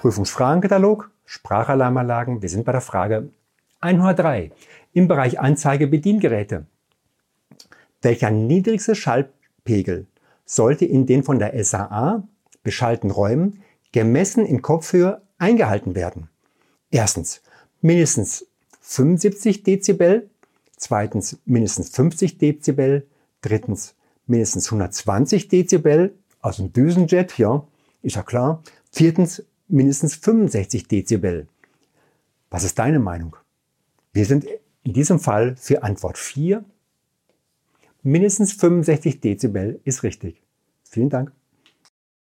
Prüfungsfragenkatalog, Sprachalarmanlagen. Wir sind bei der Frage 103 im Bereich Anzeige Bediengeräte. Welcher niedrigste Schallpegel sollte in den von der SAA beschallten Räumen gemessen in Kopfhöhe eingehalten werden? Erstens mindestens 75 Dezibel, zweitens mindestens 50 Dezibel, drittens mindestens 120 Dezibel aus dem Düsenjet, ja, ist ja klar. Viertens mindestens 65 Dezibel. Was ist deine Meinung? Wir sind in diesem Fall für Antwort 4. Mindestens 65 Dezibel ist richtig. Vielen Dank.